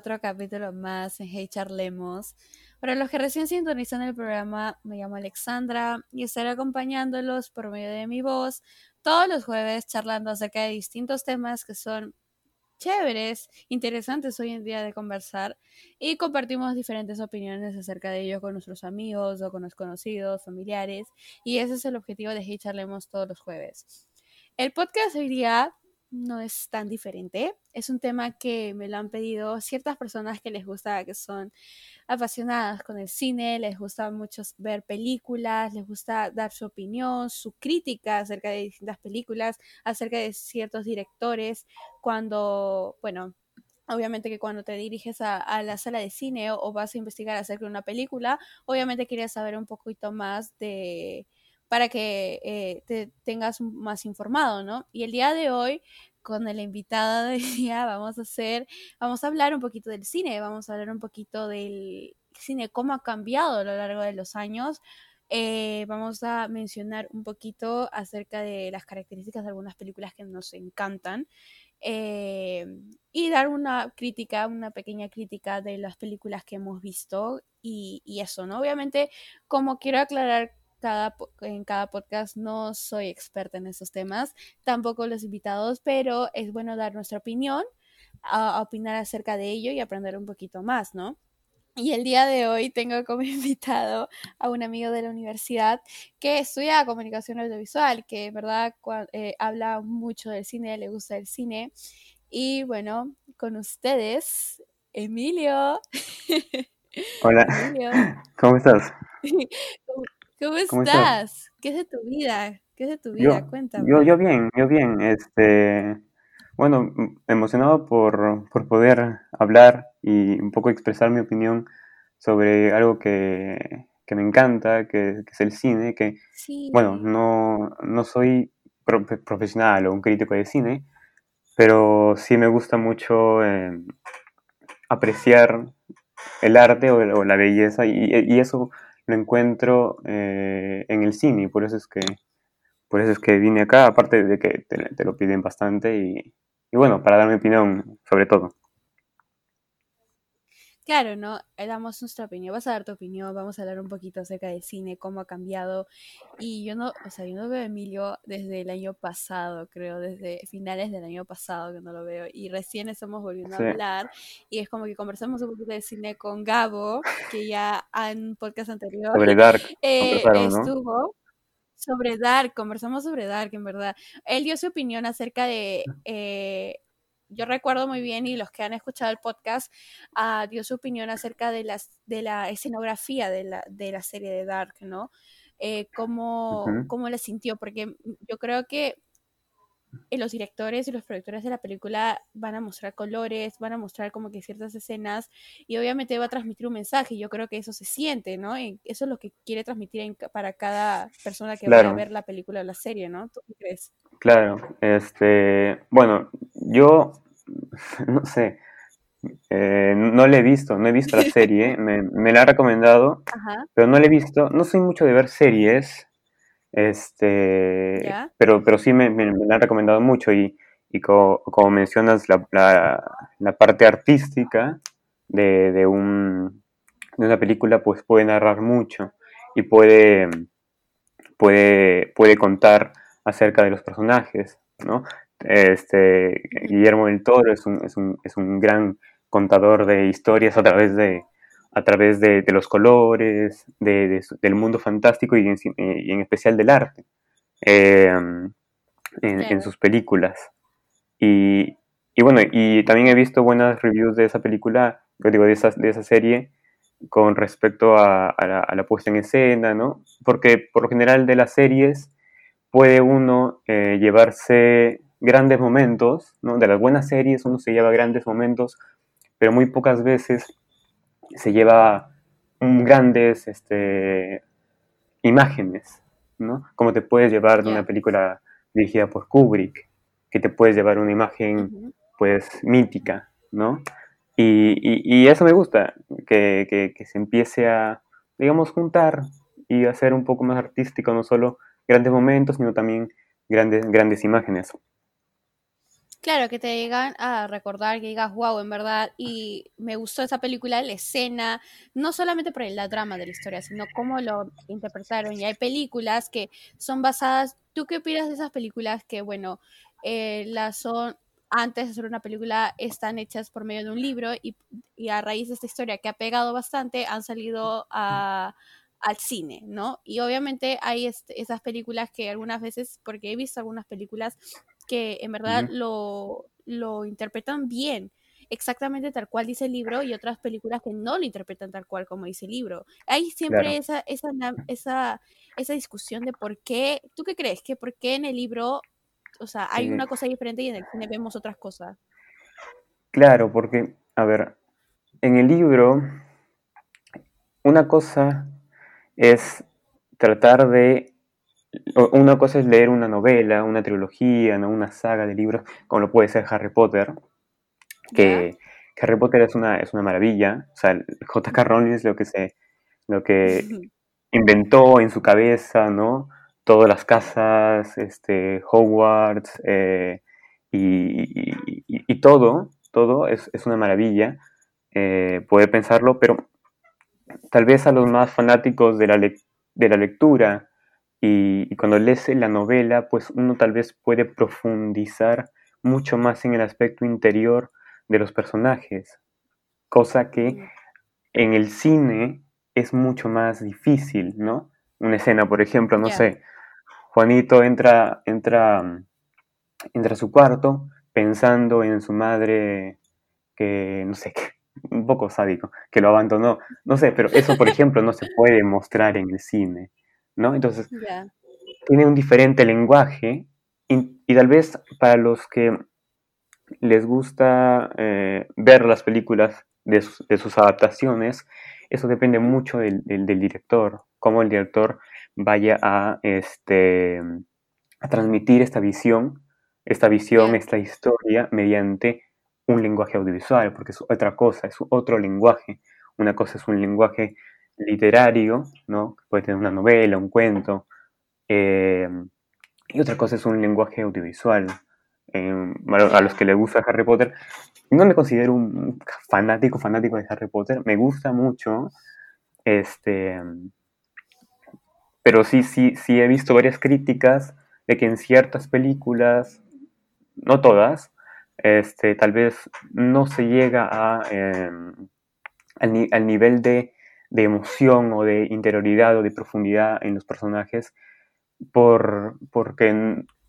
Otro capítulo más en Hey Charlemos. Para los que recién sintonizan el programa, me llamo Alexandra y estaré acompañándolos por medio de mi voz todos los jueves charlando acerca de distintos temas que son chéveres, interesantes hoy en día de conversar y compartimos diferentes opiniones acerca de ellos con nuestros amigos o con los conocidos, familiares y ese es el objetivo de Hey Charlemos todos los jueves. El podcast hoy no es tan diferente. Es un tema que me lo han pedido ciertas personas que les gusta, que son apasionadas con el cine, les gusta mucho ver películas, les gusta dar su opinión, su crítica acerca de distintas películas, acerca de ciertos directores, cuando, bueno, obviamente que cuando te diriges a, la sala de cine o, vas a investigar acerca de una película, obviamente quieres saber un poquito más de para que eh, te tengas más informado, ¿no? Y el día de hoy, con el invitado del día, vamos a hacer, vamos a hablar un poquito del cine, vamos a hablar un poquito del cine, cómo ha cambiado a lo largo de los años. Eh, vamos a mencionar un poquito acerca de las características de algunas películas que nos encantan. Eh, y dar una crítica, una pequeña crítica de las películas que hemos visto y, eso, ¿no? Obviamente, como quiero aclarar cada, en cada podcast no soy experta en esos temas, tampoco los invitados, pero es bueno dar nuestra opinión, a, opinar acerca de ello y aprender un poquito más, ¿no? Y el día de hoy tengo como invitado a un amigo de la universidad que estudia comunicación audiovisual, que en verdad eh, habla mucho del cine, le gusta el cine. Y bueno, con ustedes, Emilio. Hola. ¿Cómo estás? ¿Cómo estás? ¿Qué es de tu vida? ¿Qué es de tu vida? Cuéntame. Yo, yo bien, yo bien. Este, bueno, emocionado por, poder hablar y un poco expresar mi opinión sobre algo que, me encanta, que, es el cine, que, bueno, no, no soy profesional o un crítico de cine, pero sí me gusta mucho eh, apreciar el arte o, la belleza y, y eso lo encuentro eh, en el cine y por eso es que por eso es que vine acá, aparte de que te, lo piden bastante y, bueno, para dar mi opinión sobre todo. Claro, ¿no? Eh, damos nuestra opinión, vas a dar tu opinión, vamos a hablar un poquito acerca del cine, cómo ha cambiado. Y yo no, o sea, yo no veo a Emilio desde el año pasado, creo, desde finales del año pasado que no lo veo. Y recién estamos volviendo a hablar. Y es como que conversamos un poquito de cine con Gabo, que ya en podcast anterior sobre Dark eh, estuvo. Sobre Dark, conversamos sobre Dark, en verdad. Él dio su opinión acerca de eh, yo recuerdo muy bien y los que han escuchado el podcast uh, dio su opinión acerca de, las, de la escenografía de la, de la serie de Dark, ¿no? Eh, cómo, cómo la sintió, porque yo creo que eh, los directores y los productores de la película van a mostrar colores, van a mostrar como que ciertas escenas y obviamente va a transmitir un mensaje. Yo creo que eso se siente, ¿no? Eso es lo que quiere transmitir para cada persona que va a ver la película o la serie, ¿no? ¿Tú qué crees? Claro, este, bueno, yo no sé, eh, no le he visto, no he visto la serie, me, me la ha recomendado, pero no le he visto, no soy mucho de ver series, este, pero, pero sí me, me, la han recomendado mucho y, y como, mencionas la, la, parte artística de, de, un, de una película, pues puede narrar mucho y puede, puede, puede contar acerca de los personajes, ¿no? Este, Guillermo del Toro es un, es un, es un gran contador de historias a través de, a través de, los colores, de, del mundo fantástico y en, y en, especial del arte em, en, sus películas. Y, y, bueno, y también he visto buenas reviews de esa película, digo, de esa, de esa serie con respecto a, a, la, a, la, puesta en escena, ¿no? Porque por lo general de las series puede uno eh, llevarse grandes momentos, ¿no? De las buenas series uno se lleva grandes momentos, pero muy pocas veces se lleva grandes este, imágenes, ¿no? Como te puedes llevar de una película dirigida por Kubrick, que te puedes llevar una imagen, pues, mítica, ¿no? Y, y, eso me gusta, que, que, que se empiece a, digamos, juntar y hacer un poco más artístico, no solo grandes momentos, sino también grandes, grandes imágenes. Claro, que te llegan a recordar, que digas, wow, en verdad, y me gustó esa película, la escena, no solamente por la drama de la historia, sino cómo lo interpretaron. Y hay películas que son basadas, ¿tú qué opinas de esas películas que, bueno, eh, las son, antes de hacer una película, están hechas por medio de un libro y, a raíz de esta historia que ha pegado bastante, han salido al cine, ¿no? Y obviamente hay este, esas películas que algunas veces, porque he visto algunas películas que en verdad lo, lo interpretan bien, exactamente tal cual dice el libro, y otras películas que no lo interpretan tal cual como dice el libro. Hay siempre esa, esa, esa, esa discusión de por qué, ¿tú qué crees? Que por qué en el libro, o sea, hay una cosa diferente y en el cine vemos otras cosas. Claro, porque, a ver, en el libro, una cosa es tratar de una cosa es leer una novela, una trilogía, ¿no? una saga de libros, como lo puede ser Harry Potter, que Harry Potter es una, es una maravilla. O sea, J.K. Rowling es lo que, se, lo que inventó en su cabeza, ¿no? Todas las casas, este, Hogwarts, eh, y, todo, todo es, una maravilla. Eh, poder pensarlo, pero tal vez a los más fanáticos de la, de la lectura, y, cuando lees la novela, pues uno tal vez puede profundizar mucho más en el aspecto interior de los personajes, cosa que en el cine es mucho más difícil, ¿no? Una escena, por ejemplo, no sé, Juanito entra, entra, entra a su cuarto pensando en su madre que, no sé, un poco sádico, que lo abandonó, no sé, pero eso, por ejemplo, no se puede mostrar en el cine. ¿No? Entonces, tiene un diferente lenguaje y, tal vez para los que les gusta eh, ver las películas de sus, adaptaciones, eso depende mucho del, director, cómo el director vaya a, este, a transmitir esta visión, esta visión, esta historia mediante un lenguaje audiovisual, porque es otra cosa, es otro lenguaje. Una cosa es un lenguaje literario, ¿no? Puede tener una novela, un cuento. Eh, y otra cosa es un lenguaje audiovisual. Eh, a los que les gusta Harry Potter, no me considero un fanático, fanático de Harry Potter. Me gusta mucho. Este. Pero sí, sí, sí he visto varias críticas de que en ciertas películas, no todas, este, tal vez no se llega a, em, al nivel de de emoción o de interioridad o de profundidad en los personajes por, porque,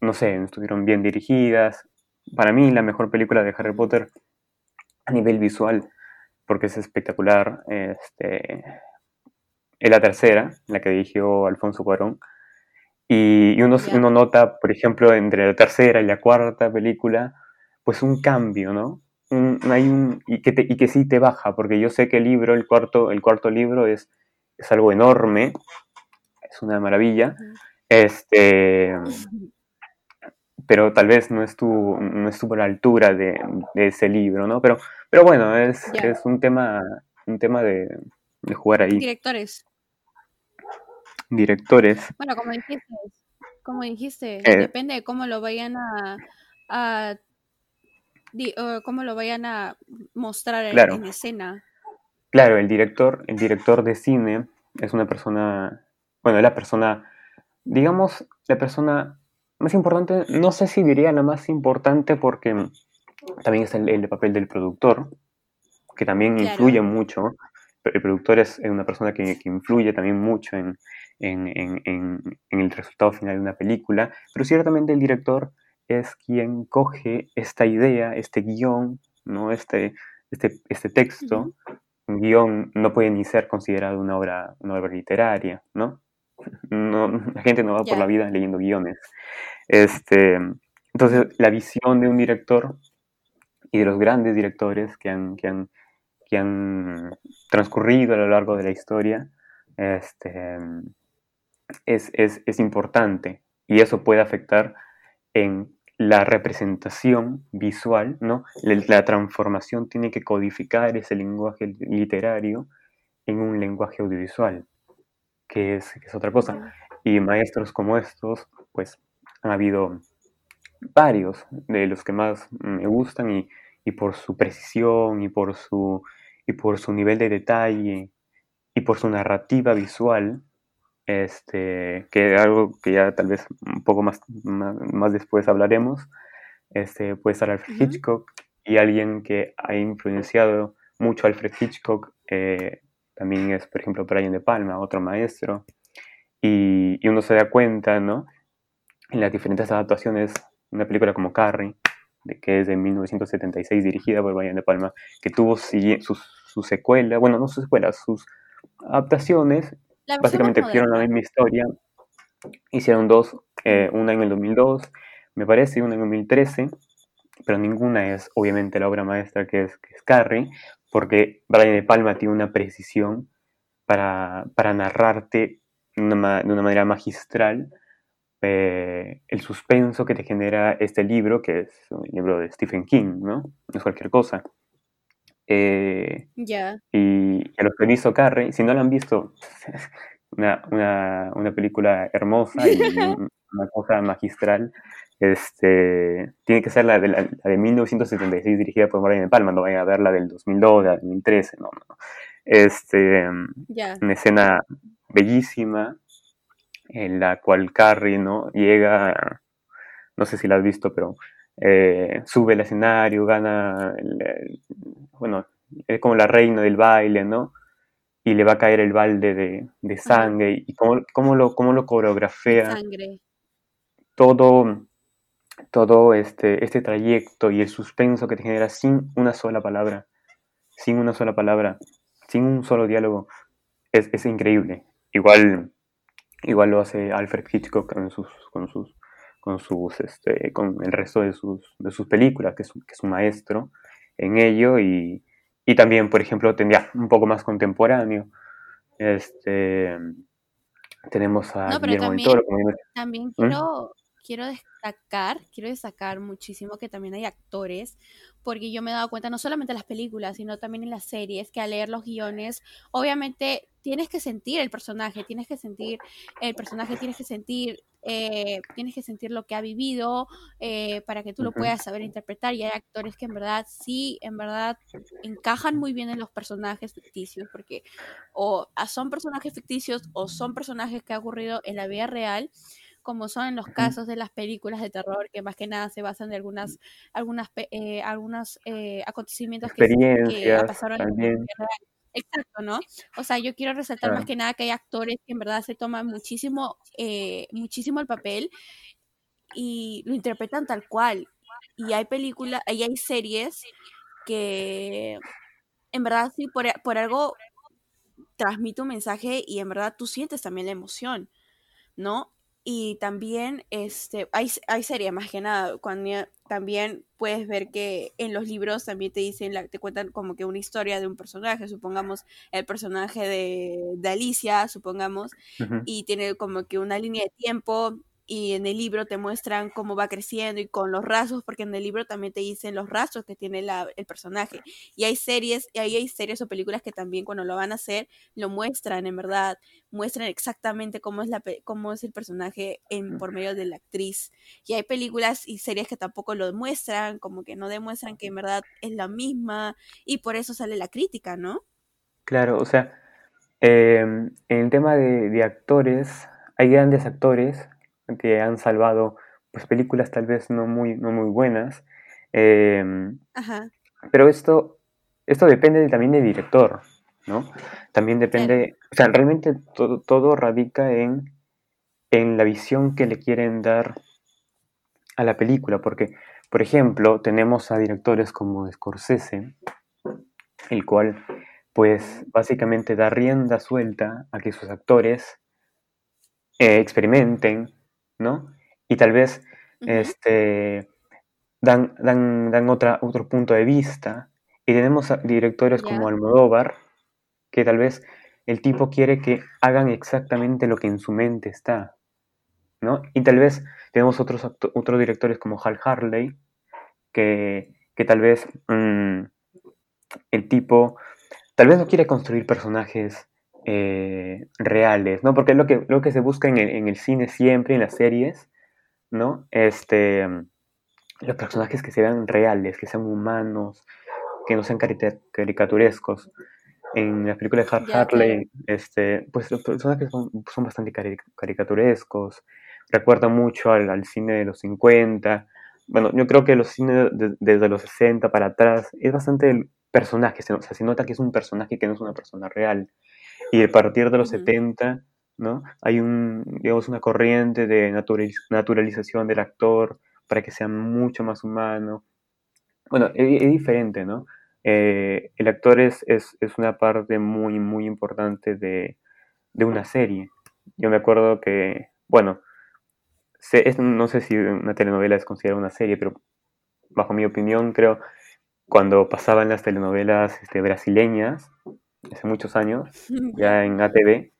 no sé, estuvieron bien dirigidas. Para mí la mejor película de Harry Potter a nivel visual, porque es espectacular, este, es la tercera, la que dirigió Alfonso Cuarón. Y, uno, uno, nota, por ejemplo, entre la tercera y la cuarta película, pues un cambio, ¿no? Hay un, y, que y que sí te baja, porque yo sé que el libro, el cuarto, el cuarto libro es, es algo enorme, es una maravilla, este, pero tal vez no estuvo, no estuvo a la altura de, ese libro, ¿no? Pero, pero bueno, es, es un tema, un tema de, jugar ahí. Directores. Directores. Bueno, como dijiste, como dijiste, eh. depende de cómo lo vayan a, a cómo lo vayan a mostrar en, escena. Claro, el director, el director de cine es una persona, bueno, es la persona, digamos, la persona más importante, no sé si diría la más importante porque también es el, papel del productor, que también influye mucho. El productor es una persona que, influye también mucho en, en, el resultado final de una película, pero ciertamente el director es quien coge esta idea, este guion, ¿no? este, este, este texto. Un guion no puede ni ser considerado una obra, una obra literaria, ¿no? no la gente no va por la vida leyendo guiones. Este, entonces, la visión de un director y de los grandes directores que han, que han, que han transcurrido a lo largo de la historia este, es, es, es importante y eso puede afectar en la representación visual, ¿no? La, transformación tiene que codificar ese lenguaje literario en un lenguaje audiovisual, que es, es otra cosa. Y maestros como estos, pues, han habido varios de los que más me gustan y, y por su precisión y por su, y por su nivel de detalle y por su narrativa visual, este, que algo que ya tal vez un poco más, más, después hablaremos, este, puede estar Alfred Hitchcock y alguien que ha influenciado mucho a Alfred Hitchcock eh, también es, por ejemplo, Brian De Palma, otro maestro, y, y, uno se da cuenta, ¿no? En las diferentes adaptaciones, una película como Carrie, de, que es de 1976, dirigida por Brian De Palma, que tuvo su, su secuela, bueno, no su secuela, sus adaptaciones, básicamente hicieron la misma historia, hicieron dos, eh, una en el 2002, me parece, y una en el 2013, pero ninguna es obviamente la obra maestra que es, que es Carrie, porque Brian De Palma tiene una precisión para, para narrarte de una, de una manera magistral eh, el suspenso que te genera este libro, que es un libro de Stephen King, ¿no? No es cualquier cosa. Eh, ya. Y a los que visto Carrie, si no lo han visto, una, una, una película hermosa y una cosa magistral. Este, tiene que ser la de, la, de 1976 dirigida por Brian De Palma, no vayan a ver la del 2002, la del 2013, no, no. Este, una escena bellísima en la cual Carrie, ¿no? Llega, no sé si la has visto, pero eh, sube el escenario, gana, bueno, es como la reina del baile, ¿no? Y le va a caer el balde de, de sangre y cómo, cómo, lo, cómo lo coreografea. Todo, todo este, este trayecto y el suspenso que te genera sin una sola palabra, sin una sola palabra, sin un solo diálogo, es, es increíble. Igual, igual lo hace Alfred Hitchcock con sus, con sus, con sus, este, con el resto de sus, de sus películas, que es, que es un maestro en ello y, y también, por ejemplo, tendría un poco más contemporáneo. Este, tenemos a Guillermo también, Toro. También ¿Mm? quiero, quiero destacar, quiero destacar muchísimo que también hay actores, porque yo me he dado cuenta no solamente en las películas, sino también en las series, que al leer los guiones, obviamente tienes que sentir el personaje, tienes que sentir el personaje, tienes que sentir eh, tienes que sentir lo que ha vivido eh, para que tú lo puedas saber interpretar. Y hay actores que en verdad sí, en verdad encajan muy bien en los personajes ficticios porque o son personajes ficticios o son personajes que ha ocurrido en la vida real como son en los casos de las películas de terror, que más que nada se basan de algunas, algunas, eh, algunos eh, acontecimientos que, que pasaron en la vida real. Exacto, ¿no? O sea, yo quiero resaltar más que nada que hay actores que en verdad se toman muchísimo, eh, muchísimo el papel y lo interpretan tal cual. Y hay películas, y hay series que en verdad sí por, por algo transmite un mensaje y en verdad tú sientes también la emoción, ¿no? Y también este, hay, hay series más que nada, cuando también puedes ver que en los libros también te dicen, te cuentan como que una historia de un personaje, supongamos el personaje de, de Alicia, supongamos, y tiene como que una línea de tiempo y en el libro te muestran cómo va creciendo y con los rasgos, porque en el libro también te dicen los rasgos que tiene el personaje. Y hay series, y ahí hay series o películas que también cuando lo van a hacer, lo muestran, en verdad, muestran exactamente cómo es, la, cómo es el personaje en, por medio de la actriz. Y hay películas y series que tampoco lo demuestran, como que no demuestran que en verdad es la misma, y por eso sale la crítica, ¿no? Claro, o sea, em, en el tema de, de actores, hay grandes actores que han salvado pues, películas tal vez no muy, no muy buenas. Em, pero esto, esto depende también del director, ¿no? También depende, o sea, realmente todo, todo radica en, en la visión que le quieren dar a la película, porque, por ejemplo, tenemos a directores como Scorsese, el cual, pues, básicamente da rienda suelta a que sus actores eh, experimenten, ¿no? Y tal vez este, dan, dan, dan otra, otro punto de vista. Y tenemos directores como Almodóvar, que tal vez el tipo quiere que hagan exactamente lo que en su mente está, ¿no? Y tal vez tenemos otros, otros directores como Hal Harley, que, que tal vez mm, el tipo, tal vez no quiere construir personajes eh, reales, ¿no? Porque es lo que, lo que se busca en el, cine siempre, en las series, ¿no? Este, los personajes que se vean reales, que sean humanos, que no sean caricaturescos. En la película de Hart Hartley, este, pues los personajes son, son bastante caricaturescos, recuerdan mucho al, cine de los 50. Bueno, yo creo que los cines desde los 60 para atrás es bastante personaje, se, o sea, se nota que es un personaje que no es una persona real. Y a partir de los 70, ¿no? Hay un, digamos, una corriente de naturalización del actor para que sea mucho más humano. Bueno, es, diferente, ¿no? Eh, el actor es, es, es, una parte muy, muy importante de, de, una serie. Yo me acuerdo que, bueno, no sé si una telenovela es considerada una serie, pero bajo mi opinión, creo, cuando pasaban las telenovelas este, brasileñas, hace muchos años, ya en ATV,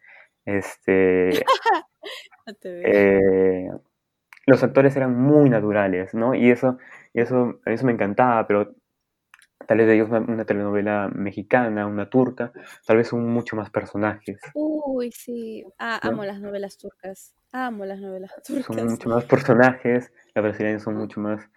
este, eh, los actores eran muy naturales, ¿no? Y eso, eso, eso me encantaba, pero tal vez de ellos una, telenovela mexicana, una turca, tal vez son mucho más personajes. Uy, sí, ah, amo las novelas turcas, amo las novelas turcas. Son mucho más personajes, las brasileñas son mucho más...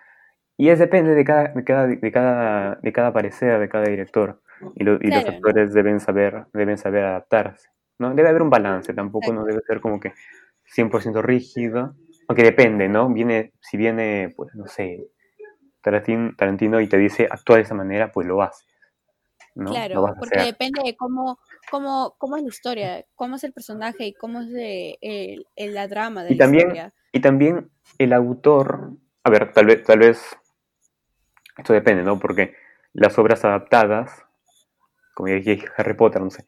Y es depende de cada, de cada, de cada, de cada parecer, de cada director. Y, y los actores deben, saber, deben saber adaptarse. ¿no? Debe haber un balance, tampoco no debe ser como que 100% rígido, aunque depende, ¿no? Viene, si viene, pues, no sé, Tarantino, y te dice actúa de esa manera, pues lo haces. ¿no? Claro, porque depende de cómo, cómo, cómo es la historia, cómo es el personaje y cómo es el, la drama de y también, Y también el autor, a ver, tal vez, tal vez, esto depende, ¿no? Porque las obras adaptadas, como ya dije Harry Potter, no sé,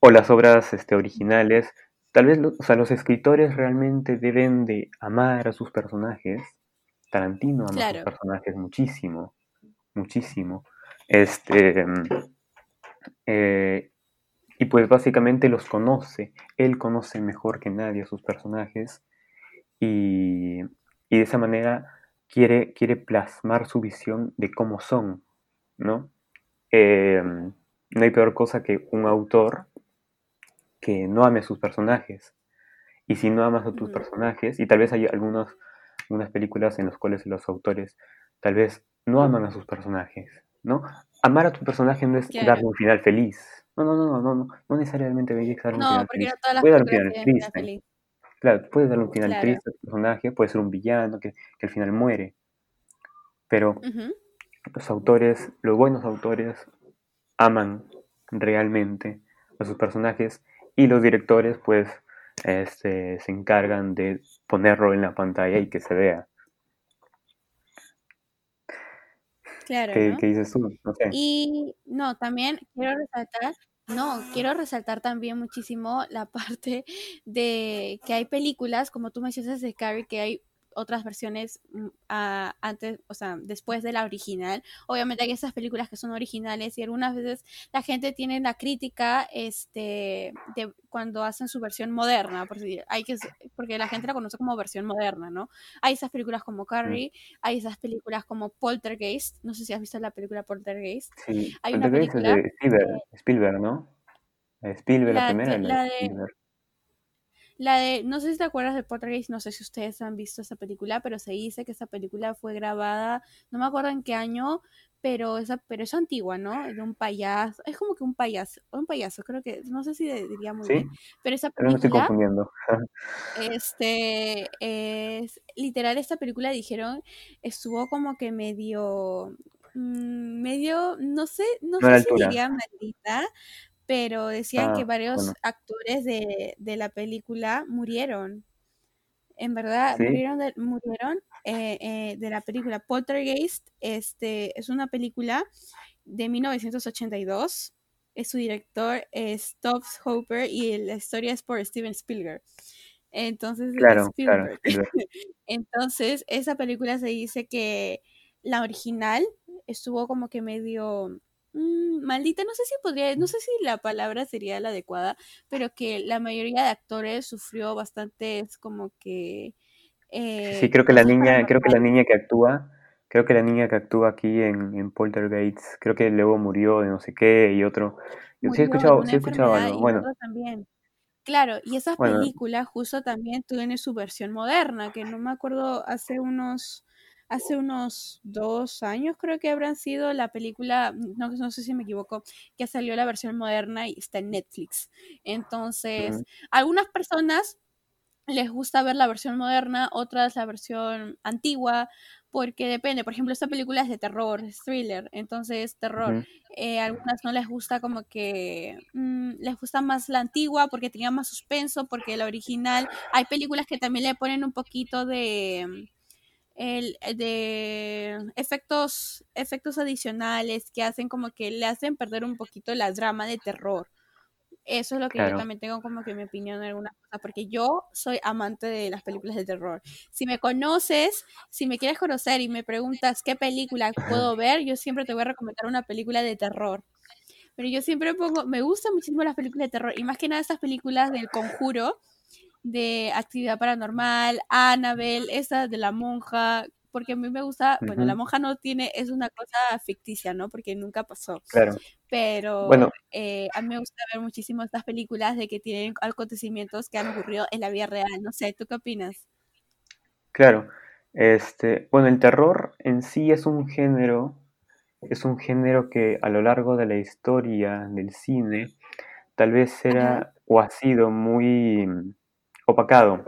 o las obras este, originales, tal vez o sea, los escritores realmente deben de amar a sus personajes. Tarantino ama a sus personajes muchísimo, muchísimo. Este, eh, y pues básicamente los conoce. Él conoce mejor que nadie a sus personajes y, y de esa manera quiere, quiere plasmar su visión de cómo son, ¿no? Eh, no hay peor cosa que un autor que no ame a sus personajes. Y si no amas a tus personajes, y tal vez hay algunas, algunas películas en las cuales los autores tal vez no aman a sus personajes, ¿no? Amar a tu personaje no es darle un final feliz. No, no, no, no, no, no necesariamente que darle un final feliz. puede dar un final triste. Claro, puedes darle un final triste a tu personaje, puede ser un villano que, que al final muere. Pero los autores, los buenos autores, aman realmente a sus personajes y los directores pues este, se encargan de ponerlo en la pantalla y que se vea. Claro. ¿Qué, dices tú? No sé. Y no, también quiero resaltar, no, quiero resaltar también muchísimo la parte de que hay películas, como tú mencionas de Carrie, que hay otras versiones mm, antes, o sea, después de la original. Obviamente hay esas películas que son originales y algunas veces la gente tiene la crítica este, de cuando hacen su versión moderna, porque, hay que, porque la gente la conoce como versión moderna, ¿no? Hay esas películas como Carrie, hay esas películas como Poltergeist, no sé si has visto la película Poltergeist. Sí, hay una película de Spielberg, ¿no? Spielberg, la, primera. La de, la de, no sé si te acuerdas de Poltergeist, no sé si ustedes han visto esa película, pero se dice que esa película fue grabada, no me acuerdo en qué año, pero esa, pero es antigua, ¿no? De un payaso, es como que un payaso, un payaso, creo que, no sé si diría muy bien, pero esa película. me estoy confundiendo. este, es, literal, esta película dijeron, estuvo como que medio, mm, medio, no sé, no, sé si diría maldita, pero decían que ah, varios actores de, la película murieron. En verdad, murieron, de, murieron eh, eh, de la película Poltergeist. Este, es una película de 1982. Es su director es Tobbs Hopper y la historia es por Steven Spielberg. Entonces, Entonces, esa película se dice que la original estuvo como que medio Mm, maldita, no sé si podría, no sé si la palabra sería la adecuada, pero que la mayoría de actores sufrió bastante, es como que... Eh, sí, creo que la niña, creo que la niña que actúa, creo que la niña que actúa aquí en, en Poltergeist, creo que luego murió de no sé qué y otro. Yo sí he escuchado, sí he escuchado algo. Bueno. También. Claro, y esa película justo también tiene su versión moderna, que no me acuerdo hace unos hace unos dos años creo que habrán sido la película, no, no sé si me equivoco, que salió la versión moderna y está en Netflix. Entonces, algunas personas les gusta ver la versión moderna, otras la versión antigua, porque depende. Por ejemplo, esta película es de terror, es thriller, entonces terror. Eh, algunas no les gusta como que mm, les gusta más la antigua porque tenía más suspenso, porque la original. Hay películas que también le ponen un poquito de el, de efectos efectos adicionales que hacen como que le hacen perder un poquito la drama de terror. Eso es lo que yo también tengo como que mi opinión en algunas cosas, porque yo soy amante de las películas de terror. Si me conoces, si me quieres conocer y me preguntas qué película puedo ver, yo siempre te voy a recomendar una película de terror. Pero yo siempre pongo, me gustan muchísimo las películas de terror y más que nada estas películas del conjuro, de actividad paranormal, Annabelle, esa de la monja, porque a mí me gusta, bueno, la monja no tiene, es una cosa ficticia, ¿no? Porque nunca pasó. Claro. Pero bueno. Eh, a mí me gusta ver muchísimo estas películas de que tienen acontecimientos que han ocurrido en la vida real. No sé, ¿tú qué opinas? Claro. Este, bueno, el terror en sí es un género, es un género que a lo largo de la historia del cine tal vez era o ha sido muy opacado.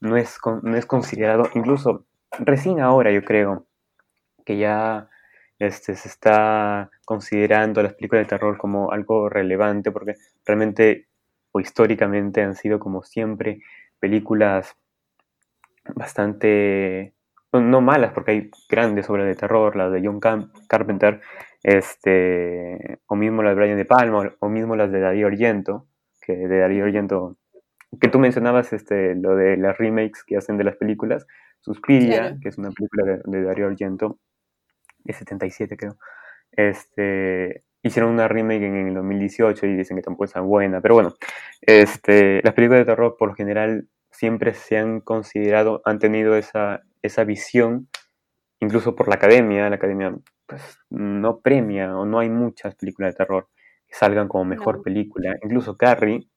No es, no es considerado, incluso recién ahora yo creo que ya este, se está considerando las películas de terror como algo relevante porque realmente o históricamente han sido como siempre películas bastante no malas porque hay grandes obras de terror las de John Carpenter este o mismo las de Brian De Palma o mismo las de Darío Argento que de Darío Argento que tú mencionabas este lo de las remakes que hacen de las películas Suspiria, que es una película de, Dario Argento, de 77 creo, este, hicieron una remake en, el 2018 y dicen que tampoco es tan buena, pero bueno, este, las películas de terror por lo general siempre se han considerado, han tenido esa, esa visión, incluso por la academia, la academia pues, no premia o no hay muchas películas de terror que salgan como mejor película, incluso Carrie,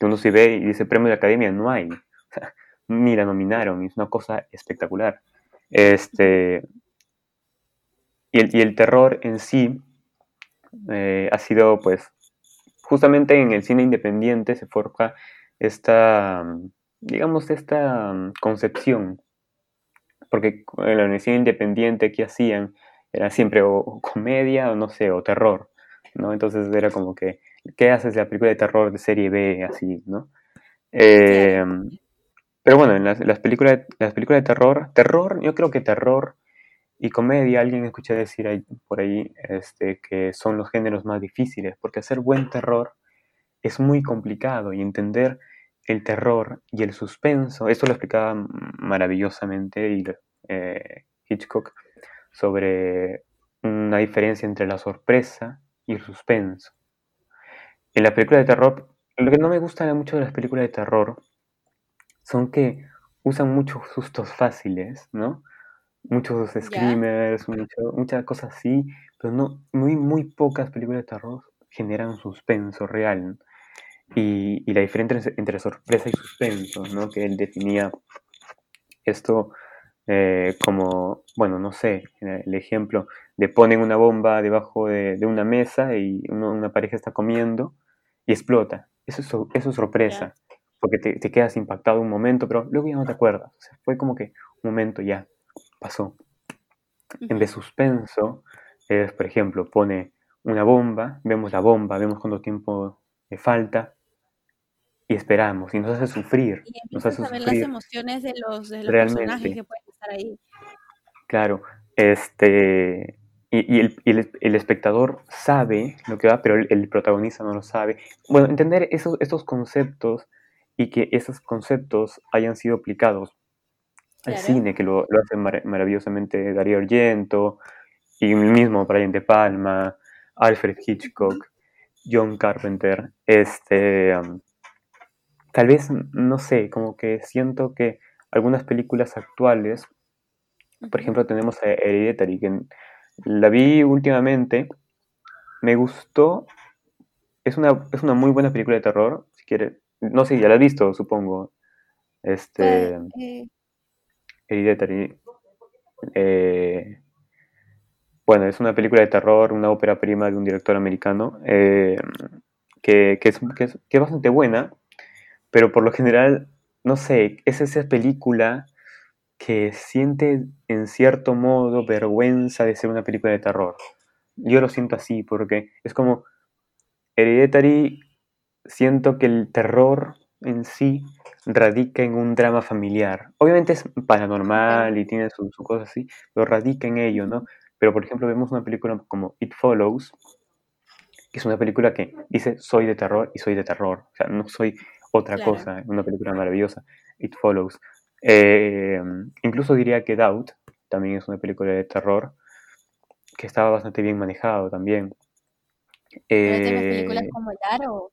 que uno se ve y dice premio de academia, no hay. Ni la nominaron, es una cosa espectacular. Este, y, el, y el terror en sí eh, ha sido, pues, justamente en el cine independiente se forja esta, digamos, esta concepción. Porque en la cine independiente que hacían era siempre o, comedia o no sé, o terror, ¿no? Entonces era como que, ¿qué haces de la película de terror de serie B así, ¿no? Eh, pero bueno, en las, películas, las películas de terror, terror, yo creo que terror y comedia, alguien escuché decir ahí, por ahí este, que son los géneros más difíciles, porque hacer buen terror es muy complicado y entender el terror y el suspenso, esto lo explicaba maravillosamente eh, Hitchcock sobre una diferencia entre la sorpresa y suspenso. En la película de terror, lo que no me gusta mucho de las películas de terror son que usan muchos sustos fáciles, ¿no? Muchos screamers, muchas cosas así, pero no, muy, muy pocas películas de terror generan suspenso real. Y, la diferencia entre, sorpresa y suspenso, ¿no? Que él definía esto eh, como, bueno, no sé, el ejemplo de ponen una bomba debajo de, una mesa y una pareja está comiendo y explota. Eso es, eso es sorpresa porque te, quedas impactado un momento, pero luego ya no te acuerdas. O sea, fue como que un momento ya pasó. En de suspenso, es, por ejemplo, pone una bomba, vemos la bomba, vemos cuánto tiempo le falta y esperamos y nos hace sufrir. Y nos hace a ver las emociones de los, de los personajes que pueden estar ahí. Claro, este, y, el, el, espectador sabe lo que va, pero el, protagonista no lo sabe. Bueno, entender esos, estos conceptos y que esos conceptos hayan sido aplicados al cine, que lo, lo hace maravillosamente Darío Argento, y el mismo Brian De Palma, Alfred Hitchcock, John Carpenter, este, tal vez, no sé, como que siento que algunas películas actuales, por ejemplo, tenemos a Hereditary, que la vi últimamente, me gustó, es una, es una muy buena película de terror, si quieres, no sé, ya la has visto, supongo. Este. Eh, Hereditary. Eh, bueno, es una película de terror, una ópera prima de un director americano, eh, que, es, que, es, bastante buena, pero por lo general, no sé, es esa película que siente en cierto modo vergüenza de ser una película de terror. Yo lo siento así, porque es como Hereditary, siento que el terror en sí radica en un drama familiar. Obviamente es paranormal y tiene sus su cosas así, pero radica en ello, ¿no? Pero por ejemplo vemos una película como It Follows, que es una película que dice soy de terror y soy de terror, o sea, no soy otra cosa, una película maravillosa, It Follows. Eh, incluso diría que Doubt también es una película de terror que estaba bastante bien manejado también. Eh, películas como El Aro,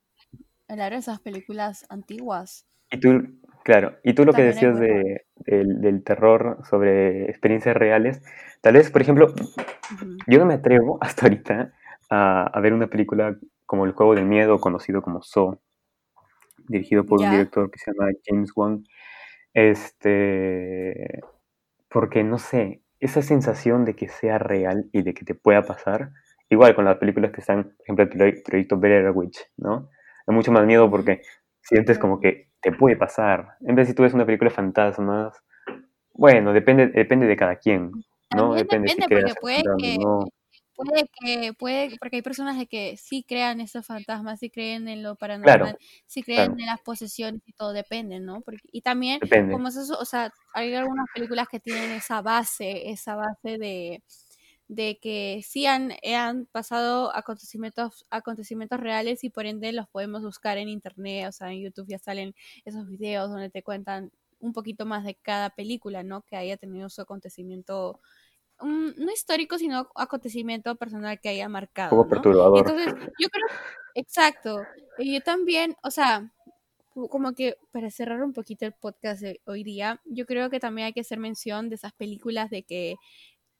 El Aro, esas películas antiguas. Y tú, claro, y tú lo que decías de, del, terror sobre experiencias reales, tal vez, por ejemplo, yo no me atrevo hasta ahorita a, a, ver una película como El Juego del Miedo, conocido como So, dirigido por un director que se llama James Wan, este, porque no sé, esa sensación de que sea real y de que te pueda pasar, igual con las películas que están, por ejemplo, el proyecto Better Witch, ¿no? Da mucho más miedo porque sientes como que te puede pasar. En vez de si tú ves una película de fantasmas, bueno, depende, depende de cada quien, ¿no? depende, si porque puede que, puede que, puede, porque hay personas de que sí crean esos fantasmas, sí creen en lo paranormal, sí creen en las posesiones y todo depende, ¿no? Porque, y también, como es eso, o sea, hay algunas películas que tienen esa base, esa base de, de que sí han, han pasado acontecimientos, acontecimientos reales y por ende los podemos buscar en internet, o sea, en YouTube ya salen esos videos donde te cuentan un poquito más de cada película, ¿no? Que haya tenido su acontecimiento, no histórico, sino acontecimiento personal que haya marcado. Como perturbador. Entonces, yo creo, exacto, y yo también, o sea, como que para cerrar un poquito el podcast de hoy día, yo creo que también hay que hacer mención de esas películas de que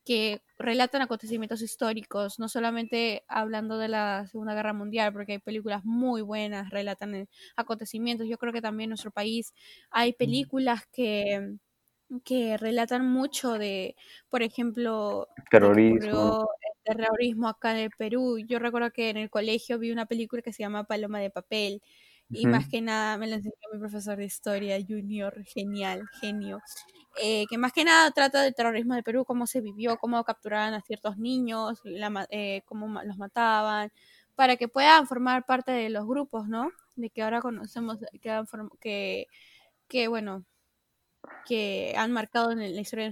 que relatan acontecimientos históricos, no solamente hablando de la Segunda Guerra Mundial, porque hay películas muy buenas, relatan acontecimientos. Yo creo que también en nuestro país hay películas que, que relatan mucho de, por ejemplo, terrorismo. El terrorismo acá en el Perú. Yo recuerdo que en el colegio vi una película que se llama Paloma de Papel. Y más que nada me la enseñó mi profesor de historia, Junior, genial, genio. Eh, que más que nada trata del terrorismo de Perú, cómo se vivió, cómo capturaban a ciertos niños, eh, cómo los mataban, para que puedan formar parte de los grupos, ¿no? De que ahora conocemos, que, que, que bueno, que han marcado en la historia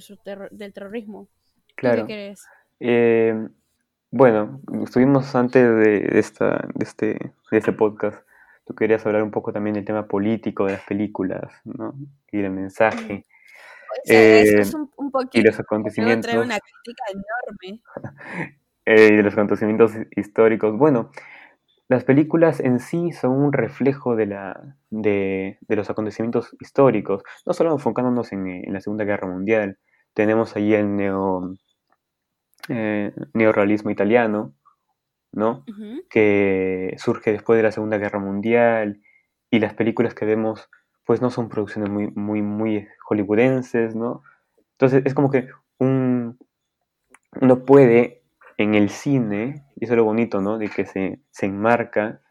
del terrorismo. Claro. ¿Qué crees? Eh, bueno, estuvimos antes de, esta, de, este, de este podcast. Tú querías hablar un poco también del tema político de las películas, ¿no? Y del mensaje. Eh, un, y los acontecimientos. una crítica enorme. Eh, y de los acontecimientos históricos. Bueno, las películas en sí son un reflejo de, la, de, los acontecimientos históricos, no solo enfocándonos en, la Segunda Guerra Mundial. Tenemos allí el neo, eh, neorrealismo italiano, ¿no? Que surge después de la Segunda Guerra Mundial y las películas que vemos pues no son producciones muy, muy, muy hollywoodenses, ¿no? Entonces es como que un, uno puede en el cine, y eso es lo bonito, ¿no? De que se, enmarca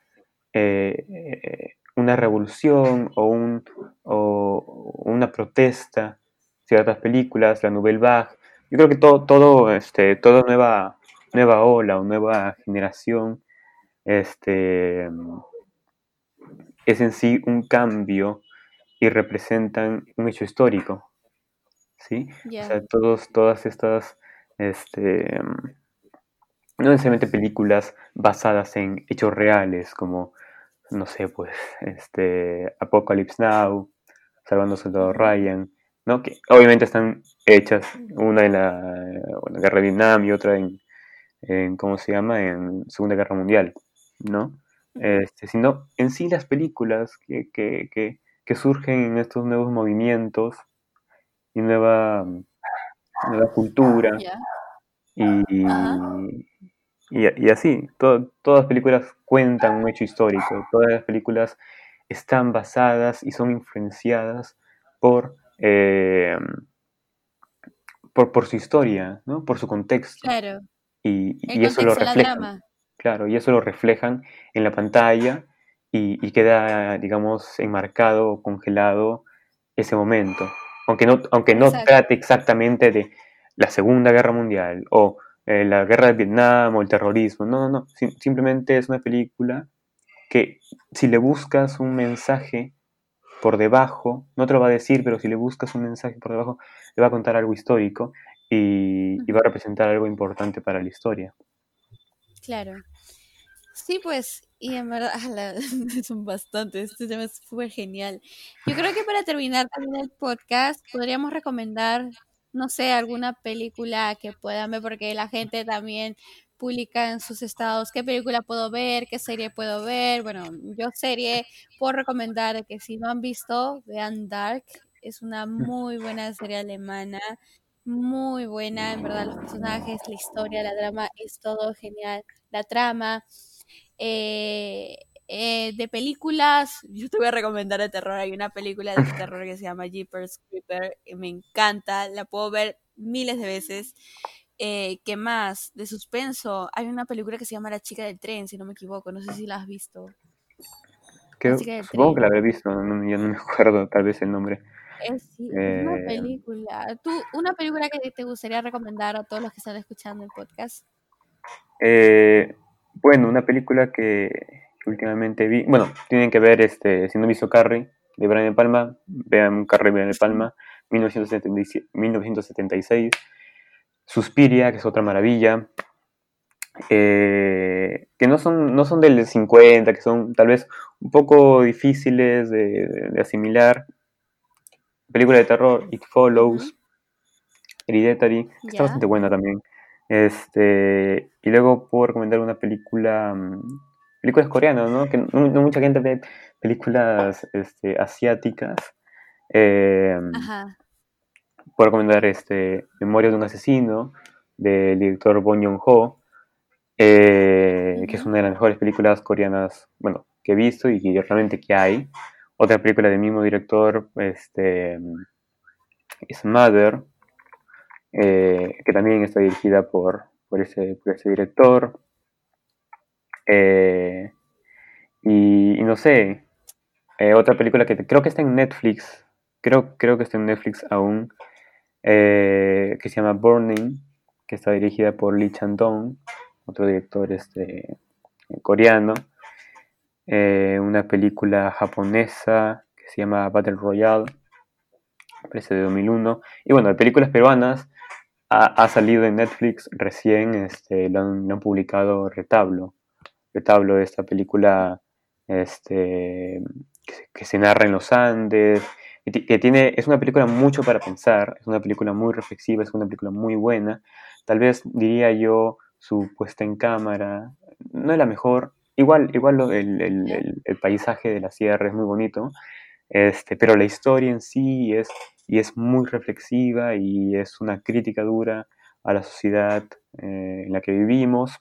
eh, una revolución o, un, o una protesta, ciertas películas, la Nouvelle Vague. Yo creo que todo, todo, este, toda nueva, nueva ola o nueva generación este, es en sí un cambio y representan un hecho histórico. ¿Sí? O sea, todos, todas estas, este, no necesariamente películas basadas en hechos reales, como, no sé, pues, este, Apocalypse Now, Salvando Soldado Ryan, ¿no? Que obviamente están hechas, una en la, Guerra de Vietnam y otra en, en, ¿cómo se llama?, en Segunda Guerra Mundial, ¿no? Este, sino en sí las películas que, que, que, que surgen en estos nuevos movimientos y nueva, nueva cultura. Y, y, así, todas las películas cuentan un hecho histórico, todas las películas están basadas y son influenciadas por, eh, por, por su historia, ¿no? Por su contexto. Claro. Y, eso lo contexto, reflejan. Claro, y eso lo reflejan en la pantalla y, y queda, digamos, enmarcado, congelado ese momento. Aunque no, aunque no Exacto. trate exactamente de la Segunda Guerra Mundial o eh, la guerra de Vietnam o el terrorismo. No, no, no. Sim- simplemente es una película que si le buscas un mensaje por debajo, no te lo va a decir, pero si le buscas un mensaje por debajo, le va a contar algo histórico y, va a representar algo importante para la historia. Claro. Sí, pues, y en verdad, son bastantes, este tema es genial. Yo creo que para terminar también el podcast, podríamos recomendar, no sé, alguna película que puedan ver, porque la gente también publica en sus estados qué película puedo ver, qué serie puedo ver. Bueno, yo serie puedo recomendar que si no han visto, vean Dark. Es una muy buena serie alemana, muy buena, en verdad, los personajes, la historia, la drama, es todo genial la trama. Eh, eh, de películas, yo te voy a recomendar de terror. Hay una película de terror que se llama Jeepers Creeper. y me encanta, la puedo ver miles de veces. Eh, ¿Qué más? De suspenso. Hay una película que se llama La chica del tren, si no me equivoco. No sé si la has visto. Del supongo que la tren. habré visto, no, ya no me acuerdo tal vez el nombre. Es, sí, una Eh, película. ¿Tú, una película que te gustaría recomendar a todos los que están escuchando el podcast? eh, bueno, una película que últimamente vi, bueno, tienen que ver, este, si no visto Carrie, de Brian De Palma, vean Carrie Brian De Palma, 1977 1976, Suspiria, que es otra maravilla, eh, que no son, no son del 50, que son tal vez un poco difíciles de, de- de asimilar. Película de terror, It Follows, Hereditary, que está bastante buena también. Este, y luego puedo recomendar una película, mm, películas coreanas, ¿no? Que no, no mucha gente ve películas este, asiáticas. Eh, Ajá. puedo recomendar este, Memoria de un asesino, del director Bong Joon-ho, eh, que es una de las mejores películas coreanas, bueno, que he visto y que realmente que hay. Otra película del mismo director, este, es Mother, eh, que también está dirigida por, por, ese, por ese director. Eh, y, no sé, eh, otra película que creo que está en Netflix, creo, creo que está en Netflix aún, eh, que se llama Burning, que está dirigida por Lee Chan-dong, otro director este, coreano. Una película japonesa que se llama Battle Royale, parece de 2001. Y bueno, de películas peruanas ha, salido en Netflix recién, este, lo han publicado Retablo. Retablo de esta película este, que, se- narra en los Andes, que, ti- que tiene, es una película mucho para pensar, es una película muy reflexiva, es una película muy buena. Tal vez diría yo su puesta en cámara, no es la mejor. Igual, igual el, el- el- el paisaje de la sierra es muy bonito, este, pero la historia en sí es, y es muy reflexiva y es una crítica dura a la sociedad eh, en la que vivimos.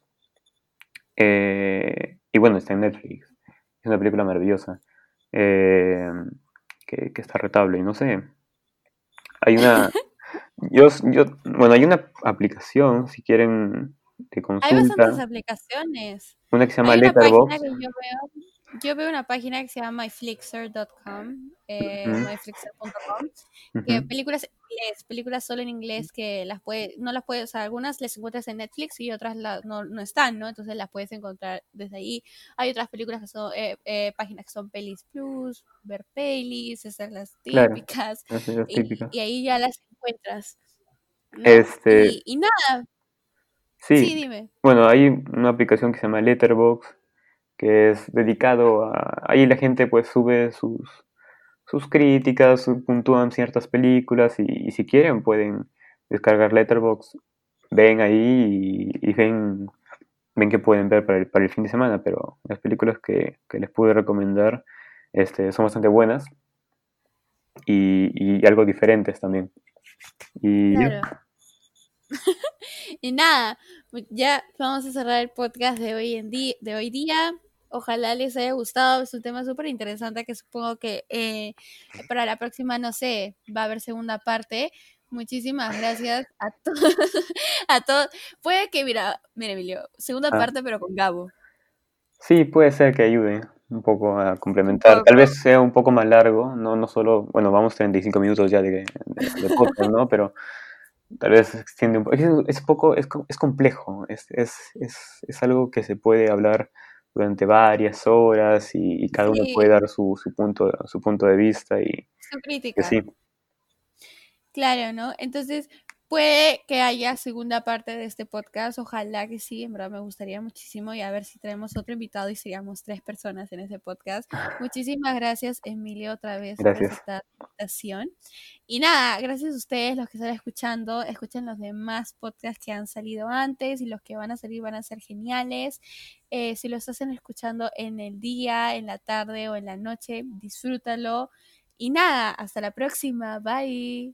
Eh, y bueno, está en Netflix. Es una película maravillosa. eh, que, que está retable. Y no sé. Hay una. Yo, yo, bueno, hay una aplicación, si quieren, de Hay consulta. bastantes aplicaciones. Una que se llama Hay Letterboxd. que yo veo, yo veo una página que se llama myflixer.com, eh, Ujú. myflixer.com, que películas inglés, películas solo en inglés que las puede, no las puedes, o sea, algunas las encuentras en Netflix y otras la- no, no están, ¿no? Entonces las puedes encontrar desde ahí. Hay otras películas que son, eh, eh, páginas que son Pelis Plus, ver Pelis, esas las típicas, las y, típicas. y ahí ya las encuentras, ¿no? Este, Y, y nada, sí, sí, dime. bueno, hay una aplicación que se llama Letterboxd, que es dedicado a... Ahí la gente pues sube sus, sus críticas, puntúan ciertas películas y, si quieren pueden descargar Letterboxd, ven ahí y, ven, ven que pueden ver para el, para el fin de semana, pero las películas que, que les pude recomendar este, son bastante buenas y, y algo diferentes también. Y. Claro. Y nada, ya vamos a cerrar el podcast de hoy en de hoy día. Ojalá les haya gustado, es un tema súper interesante que supongo que eh, para la próxima, no sé, va a haber segunda parte. Muchísimas gracias a todos. a todos. Puede que, mira, mira, Emilio, segunda Ah. parte, pero con Gabo. Sí, puede ser que ayude un poco a complementar. Tal vez sea un poco más largo, no, no solo, bueno, vamos 35 minutos ya de, de, de podcast, ¿no? Pero tal vez se extiende un poco. Es, es poco, es, co- es complejo, es, es, es, es algo que se puede hablar durante varias horas y, y cada uno puede dar su, su, punto, su punto de vista y Su sí. Claro, ¿no? Entonces, puede que haya segunda parte de este podcast. Ojalá que sí, en verdad me gustaría muchísimo. Y a ver si traemos otro invitado y seríamos tres personas en ese podcast. Muchísimas gracias, Emilio, otra vez por Gracias. la invitación. Y nada, gracias a ustedes, los que están escuchando. Escuchen los demás podcasts que han salido antes y los que van a salir van a ser geniales. Eh, si lo estás escuchando en el día, en la tarde o en la noche, disfrútalo. Y nada, hasta la próxima. Bye.